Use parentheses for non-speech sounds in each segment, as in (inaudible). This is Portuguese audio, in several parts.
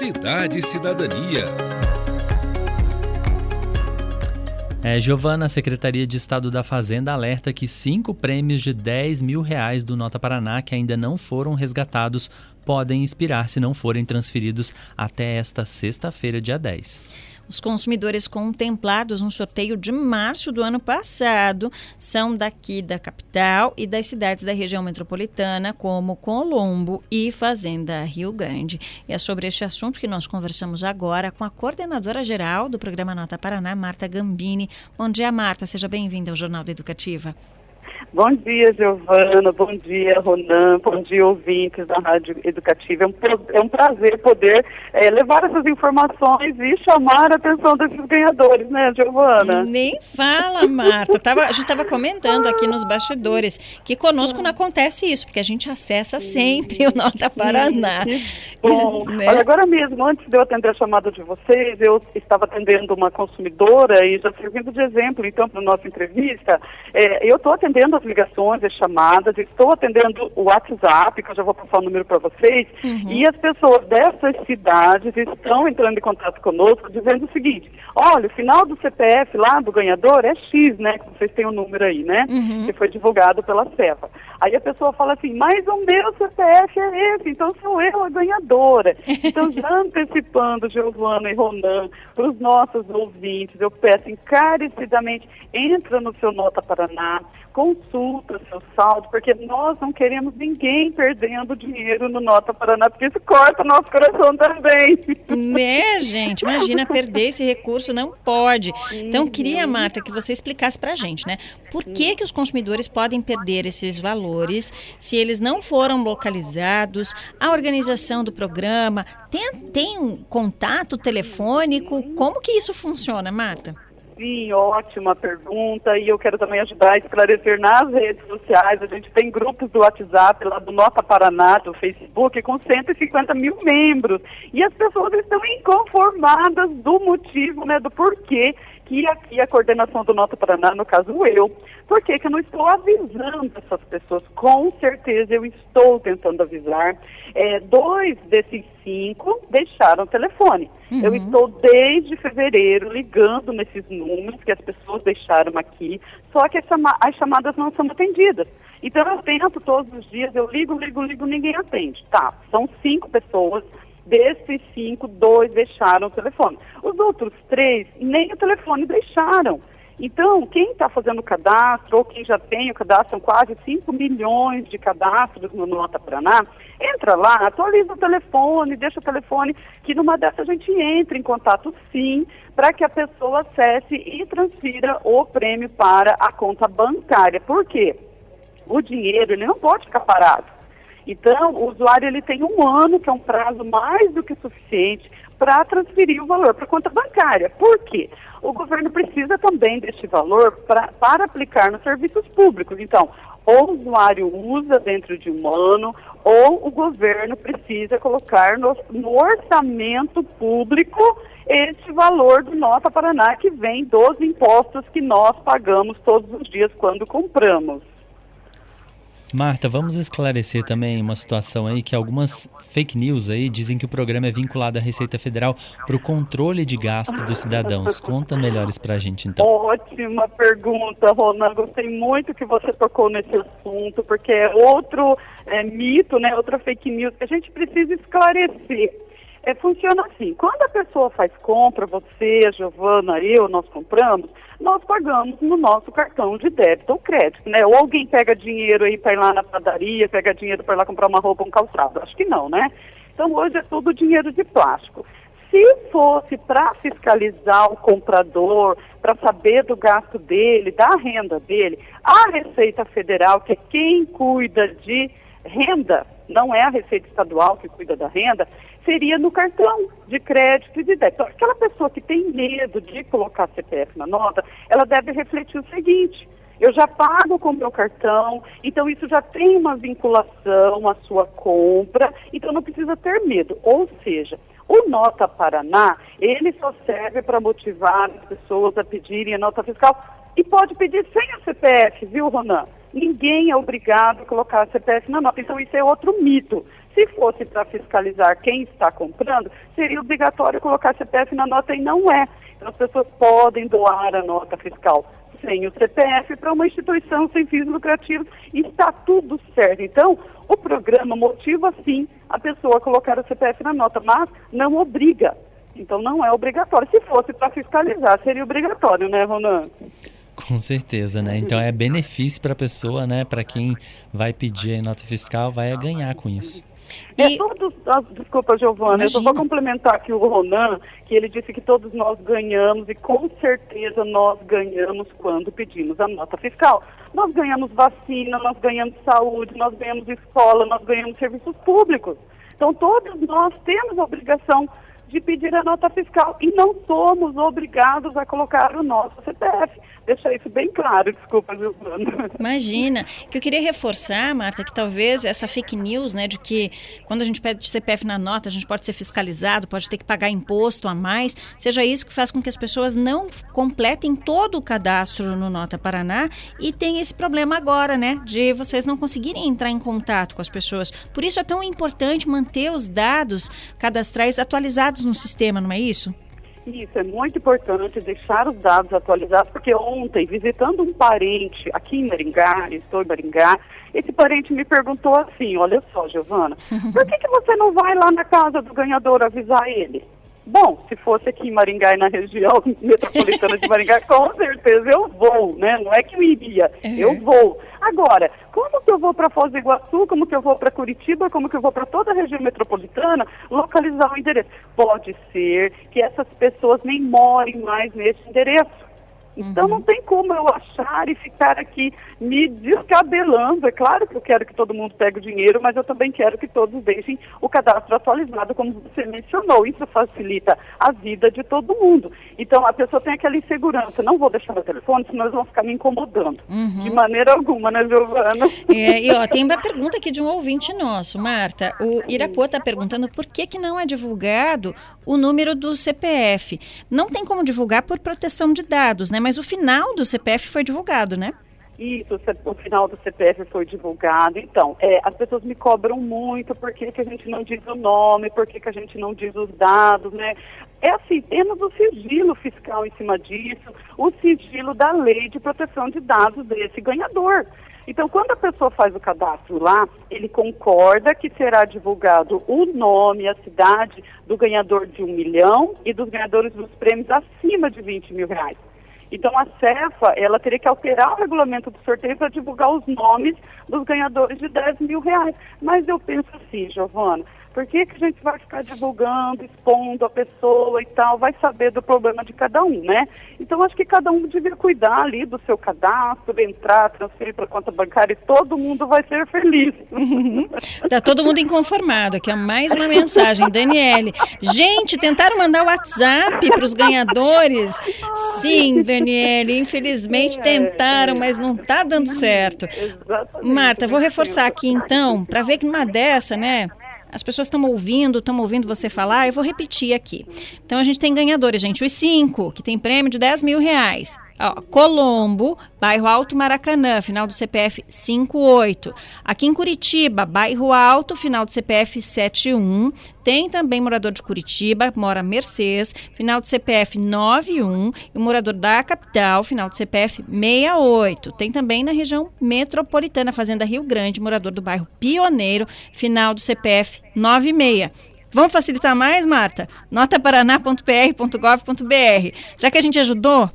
Cidade e Cidadania. É, Giovana, a Secretaria de Estado da Fazenda alerta que cinco prêmios de 10 mil reais do Nota Paraná que ainda não foram resgatados podem expirar se não forem transferidos até esta sexta-feira, dia 10. Os consumidores contemplados no sorteio de março do ano passado são daqui da capital e das cidades da região metropolitana, como Colombo e Fazenda Rio Grande. E é sobre este assunto que nós conversamos agora com a coordenadora geral do programa Nota Paraná, Marta Gambini. Bom dia, Marta. Seja bem-vinda ao Jornal da Educativa. Bom dia, Giovana. Bom dia, Ronan. Bom dia, ouvintes da Rádio Educativa. É um, é um prazer poder é, levar essas informações e chamar a atenção desses ganhadores, né, Giovana? Nem fala, Marta. Tava, a gente estava comentando aqui nos bastidores que conosco não acontece isso, porque a gente acessa sempre o Nota Paraná. Bom, né? olha, agora mesmo, antes de eu atender a chamada de vocês, eu estava atendendo uma consumidora e já servindo de exemplo, então, para a nossa entrevista, é, eu estou atendendo atendendo as ligações, as chamadas, estou atendendo o WhatsApp, que eu já vou passar o número para vocês, uhum. e as pessoas dessas cidades estão entrando em contato conosco dizendo o seguinte, olha, o final do CPF lá do ganhador é X, né? Que vocês têm o um número aí, né? Uhum. Que foi divulgado pela CEPA. Aí a pessoa fala assim, mas o meu CPF é esse, então sou eu a ganhadora. (laughs) Então, já antecipando, Giovana e Ronan, para os nossos ouvintes, eu peço encarecidamente, entra no seu Nota Paraná, consulta seu saldo, porque nós não queremos ninguém perdendo dinheiro no Nota Paraná, porque isso corta o nosso coração também. (laughs) Né, gente? Imagina perder esse recurso, não pode. Então, queria, Marta, que você explicasse para a gente, né? Por que, que os consumidores podem perder esses valores se eles não foram localizados? A organização do programa tem, tem um contato telefônico? Como que isso funciona, Marta? Sim, ótima pergunta. E eu quero também ajudar a esclarecer nas redes sociais. A gente tem grupos do WhatsApp lá do Nota Paraná, do Facebook, com 150 mil membros. E as pessoas estão inconformadas do motivo, né, do porquê que aqui a coordenação do Nota Paraná, no caso eu, por que, que eu não estou avisando essas pessoas? Com certeza eu estou tentando avisar. É, dois desses cinco deixaram o telefone. Uhum. Eu estou desde fevereiro ligando nesses números que as pessoas deixaram aqui, só que as chamadas não são atendidas. Então eu tento todos os dias, eu ligo, ligo, ligo, ninguém atende. Tá, são cinco pessoas Desses cinco, dois deixaram o telefone. Os outros três nem o telefone deixaram. Então, quem está fazendo o cadastro, ou quem já tem o cadastro, são quase 5 milhões de cadastros no Nota Paraná, entra lá, atualiza o telefone, deixa o telefone, que numa dessas a gente entra em contato sim, para que a pessoa acesse e transfira o prêmio para a conta bancária. Por quê? O dinheiro ele não pode ficar parado. Então, o usuário ele tem um ano, que é um prazo mais do que suficiente, para transferir o valor para conta bancária. Por quê? O governo precisa também deste valor pra, para aplicar nos serviços públicos. Então, ou o usuário usa dentro de um ano, ou o governo precisa colocar no, no orçamento público este valor do Nota Paraná, que vem dos impostos que nós pagamos todos os dias quando compramos. Marta, vamos esclarecer também uma situação aí que algumas fake news aí dizem que o programa é vinculado à Receita Federal para o controle de gasto dos cidadãos. Conta melhores para a gente então. Ótima pergunta, Ronan. Gostei muito que você tocou nesse assunto, porque é outro é, mito, né, outra fake news que a gente precisa esclarecer. É, funciona assim, quando a pessoa faz compra, você, a Giovana, eu, nós compramos, nós pagamos no nosso cartão de débito ou crédito, né? Ou alguém pega dinheiro aí para ir lá na padaria, pega dinheiro para ir lá comprar uma roupa, um calçado. Acho que não, né? Então hoje é tudo dinheiro de plástico. Se fosse para fiscalizar o comprador, para saber do gasto dele, da renda dele, a Receita Federal, que é quem cuida de renda, não é a Receita Estadual que cuida da renda, seria no cartão de crédito e de débito. Então, aquela pessoa que tem medo de colocar CPF na nota, ela deve refletir o seguinte: eu já pago com meu cartão, então isso já tem uma vinculação à sua compra, então não precisa ter medo. Ou seja, o Nota Paraná, ele só serve para motivar as pessoas a pedirem a nota fiscal e pode pedir sem a CPF, viu, Ronan? Ninguém é obrigado a colocar a CPF na nota. Então, isso é outro mito. Se fosse para fiscalizar quem está comprando, seria obrigatório colocar CPF na nota e não é. Então as pessoas podem doar a nota fiscal sem o CPF para uma instituição sem fins lucrativos e está tudo certo. Então, o programa motiva sim a pessoa a colocar o CPF na nota, mas não obriga. Então não é obrigatório. Se fosse para fiscalizar, seria obrigatório, né, Ronan? Com certeza, né? Então é benefício para a pessoa, né? Para quem vai pedir a nota fiscal, vai ganhar com isso. É, e... É, todos, ah, desculpa, Giovana, Imagina. eu só vou complementar aqui o Ronan, que ele disse que todos nós ganhamos e com certeza nós ganhamos quando pedimos a nota fiscal. Nós ganhamos vacina, nós ganhamos saúde, nós ganhamos escola, nós ganhamos serviços públicos. Então todos nós temos a obrigação de pedir a nota fiscal e não somos obrigados a colocar o nosso CPF deixar isso bem claro, desculpa, Giovana. Imagina. Que eu queria reforçar, Marta, que talvez essa fake news, né, de que quando a gente pede CPF na nota, a gente pode ser fiscalizado, pode ter que pagar imposto a mais, seja isso que faz com que as pessoas não completem todo o cadastro no Nota Paraná e tem esse problema agora, né, de vocês não conseguirem entrar em contato com as pessoas. Por isso é tão importante manter os dados cadastrais atualizados no sistema, não é isso? Isso é muito importante deixar os dados atualizados, porque ontem, visitando um parente aqui em Maringá, estou em Maringá, esse parente me perguntou assim: Olha só, Giovana, por que, que você não vai lá na casa do ganhador avisar ele? Bom, se fosse aqui em Maringá e na região (laughs) metropolitana de Maringá, com certeza eu vou, né? Não é que eu iria, uhum. eu vou. Agora, como que eu vou para Foz do Iguaçu, como que eu vou para Curitiba, como que eu vou para toda a região metropolitana, localizar o endereço? Pode ser que essas pessoas nem morem mais nesse endereço. Então uhum. não tem como eu achar e ficar aqui me descabelando. É claro que eu quero que todo mundo pegue o dinheiro, mas eu também quero que todos deixem o cadastro atualizado, como você mencionou. Isso facilita a vida de todo mundo. Então a pessoa tem aquela insegurança. Não vou deixar meu telefone, senão eles vão ficar me incomodando. Uhum. De maneira alguma, né, Giovana? É, e ó, tem uma pergunta aqui de um ouvinte nosso, Marta. O Irapuã está perguntando por que, que não é divulgado o número do CPF. Não tem como divulgar por proteção de dados, né? Mas o final do CPF foi divulgado, né? Isso, o final do CPF foi divulgado. Então, é, as pessoas me cobram muito por que, que a gente não diz o nome, por que, que a gente não diz os dados, né? É assim, temos o sigilo fiscal em cima disso, o sigilo da lei de proteção de dados desse ganhador. Então, quando a pessoa faz o cadastro lá, ele concorda que será divulgado o nome, a cidade do ganhador de um milhão e dos ganhadores dos prêmios acima de 20 mil reais. Então a CEFA, ela teria que alterar o regulamento do sorteio para divulgar os nomes dos ganhadores de 10 mil reais. Mas eu penso assim, Giovana, por que, que a gente vai ficar divulgando, expondo a pessoa e tal? Vai saber do problema de cada um, né? Então, acho que cada um devia cuidar ali do seu cadastro, entrar, transferir para conta bancária e todo mundo vai ser feliz. Tá todo mundo inconformado. Aqui é mais uma mensagem, Daniele. Gente, tentaram mandar o WhatsApp para os ganhadores? Sim, Daniele, infelizmente é, tentaram, mas não está dando certo. Marta, vou reforçar aqui então, para ver que numa dessa, né? As pessoas estão ouvindo, estão ouvindo você falar, eu vou repetir aqui. Então a gente tem ganhadores, gente. Os cinco, que tem prêmio de 10 mil reais. Ó, Colombo, bairro Alto Maracanã, final do CPF 58. Aqui em Curitiba, bairro Alto, final do CPF 71. Tem também morador de Curitiba, mora Mercedes, final do CPF 91. E morador da capital, final do CPF 68. Tem também na região metropolitana, Fazenda Rio Grande, morador do bairro Pioneiro, final do CPF 96. Vamos facilitar mais, Marta? notaparaná.pr.gov.br. Já que a gente ajudou,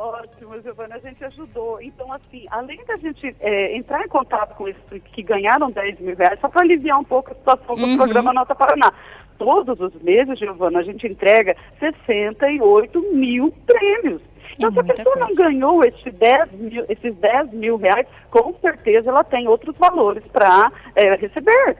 Ótimo, Giovana, a gente ajudou. Então, assim, além da gente é, entrar em contato com esses que ganharam 10 mil reais, só para aliviar um pouco a situação do uhum. programa Nota Paraná. Todos os meses, Giovana, a gente entrega 68 mil prêmios. Então, é se a pessoa coisa. não ganhou esses 10, mil, esses 10 mil reais, com certeza ela tem outros valores para é, receber.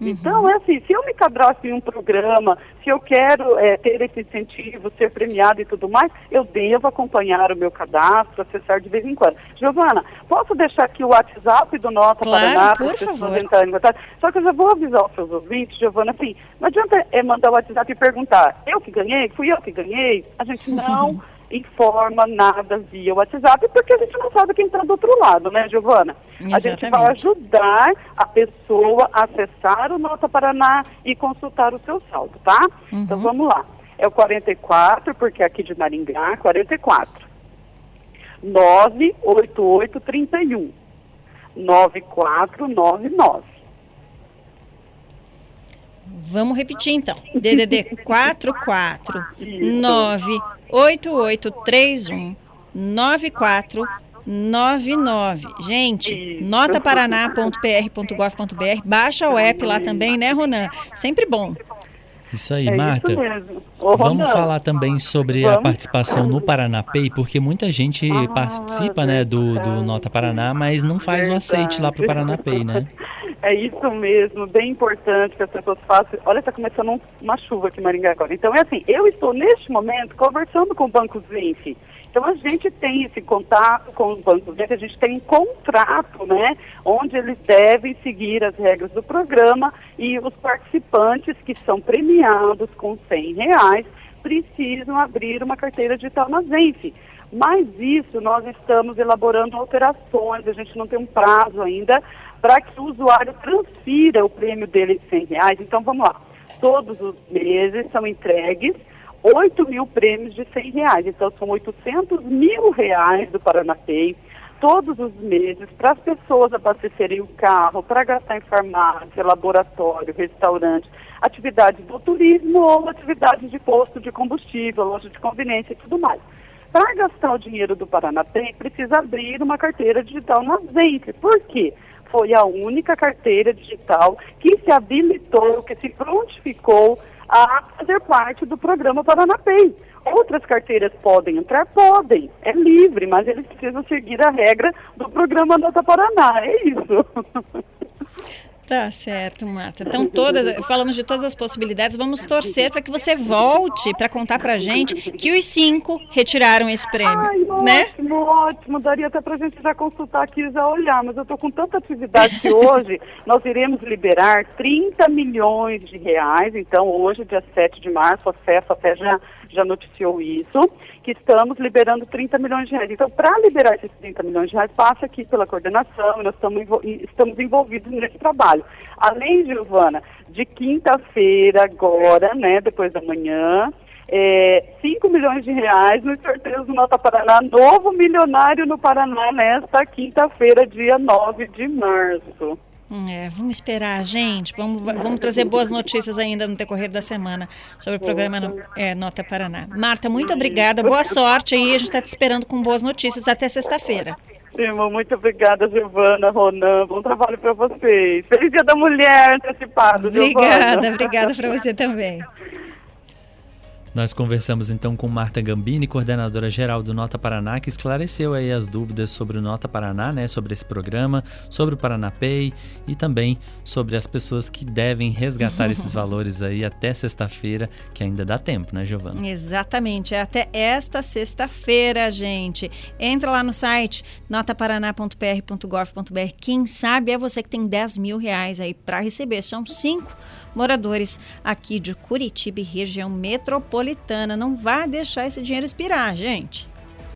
Uhum. Então, é assim, se eu me cadastro em um programa, se eu quero é, ter esse incentivo, ser premiado e tudo mais, eu devo acompanhar o meu cadastro, acessar de vez em quando. Giovana, posso deixar aqui o WhatsApp do Nota claro, Paraná para as pessoas entrarem em contato? Só que eu já vou avisar os seus ouvintes, Giovana, assim, não adianta é, mandar o WhatsApp e perguntar, eu que ganhei? Fui eu que ganhei? A gente não... (laughs) informa nada via WhatsApp, porque a gente não sabe quem está do outro lado, né, Giovana? A gente vai ajudar a pessoa a acessar o Nota Paraná e consultar o seu saldo, tá? Uhum. Então vamos lá. É o 44, porque é aqui de Maringá, 44. 98831 9499. Vamos repetir então. DDD 44 98831 9499. Gente, notaparaná.pr.gov.br, baixa o app lá também, né, Ronan? Sempre bom. Isso aí, é Marta. Isso Ô, vamos falar também sobre vamos. a participação no Paraná Pay, porque muita gente ah, participa né, do, do Nota Paraná, mas não faz verdade. o aceite lá para o Paraná Pay, né? (laughs) É isso mesmo, bem importante que as pessoas façam. Olha, está começando uma chuva aqui em Maringá agora. Então é assim, eu estou neste momento conversando com o Banco Zinf. Então a gente tem esse contato com os bancos, a gente tem um contrato, né, onde eles devem seguir as regras do programa e os participantes que são premiados com 100 reais precisam abrir uma carteira digital na Zenf. Mas isso nós estamos elaborando alterações, a gente não tem um prazo ainda para que o usuário transfira o prêmio dele de 100 reais. Então vamos lá, todos os meses são entregues 8 mil prêmios de 100 reais. Então, são 800 mil reais do Paranapay todos os meses para as pessoas abastecerem o carro, para gastar em farmácia, laboratório, restaurante, atividades do turismo ou atividades de posto de combustível, loja de conveniência e tudo mais. Para gastar o dinheiro do Paranapay, precisa abrir uma carteira digital na Zenf. Por quê? Foi a única carteira digital que se habilitou, que se prontificou a fazer parte do programa Paranapay. Outras carteiras podem entrar? Podem, é livre, mas eles precisam seguir a regra do programa Nota Paraná, é isso. (laughs) Tá certo, Marta. Então, todas, falamos de todas as possibilidades. Vamos torcer para que você volte para contar para gente que os cinco retiraram esse prêmio, Ai, né? Ótimo, ótimo. Daria até para a gente já consultar aqui e já olhar, mas eu estou com tanta atividade que hoje nós iremos liberar 30 milhões de reais. Então, hoje, dia 7 de março, a CEF até já já noticiou isso, que estamos liberando 30 milhões de reais. Então, para liberar esses 30 milhões de reais, passa aqui pela coordenação, nós estamos, envolvidos nesse trabalho. Além, Giovana, de quinta-feira agora, né, depois da manhã, é, 5 milhões de reais nos sorteios do Nota Paraná, novo milionário no Paraná nesta quinta-feira, dia 9 de março. É, vamos esperar, gente. Vamos, vamos trazer boas notícias ainda no decorrer da semana sobre o programa é, Nota Paraná. Marta, muito obrigada. Boa sorte aí. A gente está te esperando com boas notícias até sexta-feira. Irmão, muito obrigada, Giovana, Ronan. Bom trabalho para vocês. Feliz Dia da Mulher antecipado, Obrigada, Giovana. obrigada para você também. Nós conversamos então com Marta Gambini, coordenadora geral do Nota Paraná, que esclareceu aí as dúvidas sobre o Nota Paraná, né, sobre esse programa, sobre o Paraná Pay e também sobre as pessoas que devem resgatar (laughs) esses valores aí até sexta-feira, que ainda dá tempo, né, Giovana? Exatamente, é até esta sexta-feira, gente. Entra lá no site notaparaná.pr.gov.br. Quem sabe é você que tem 10 mil reais aí para receber. São cinco moradores aqui de Curitiba e região metropolitana. Não vá deixar esse dinheiro expirar, gente.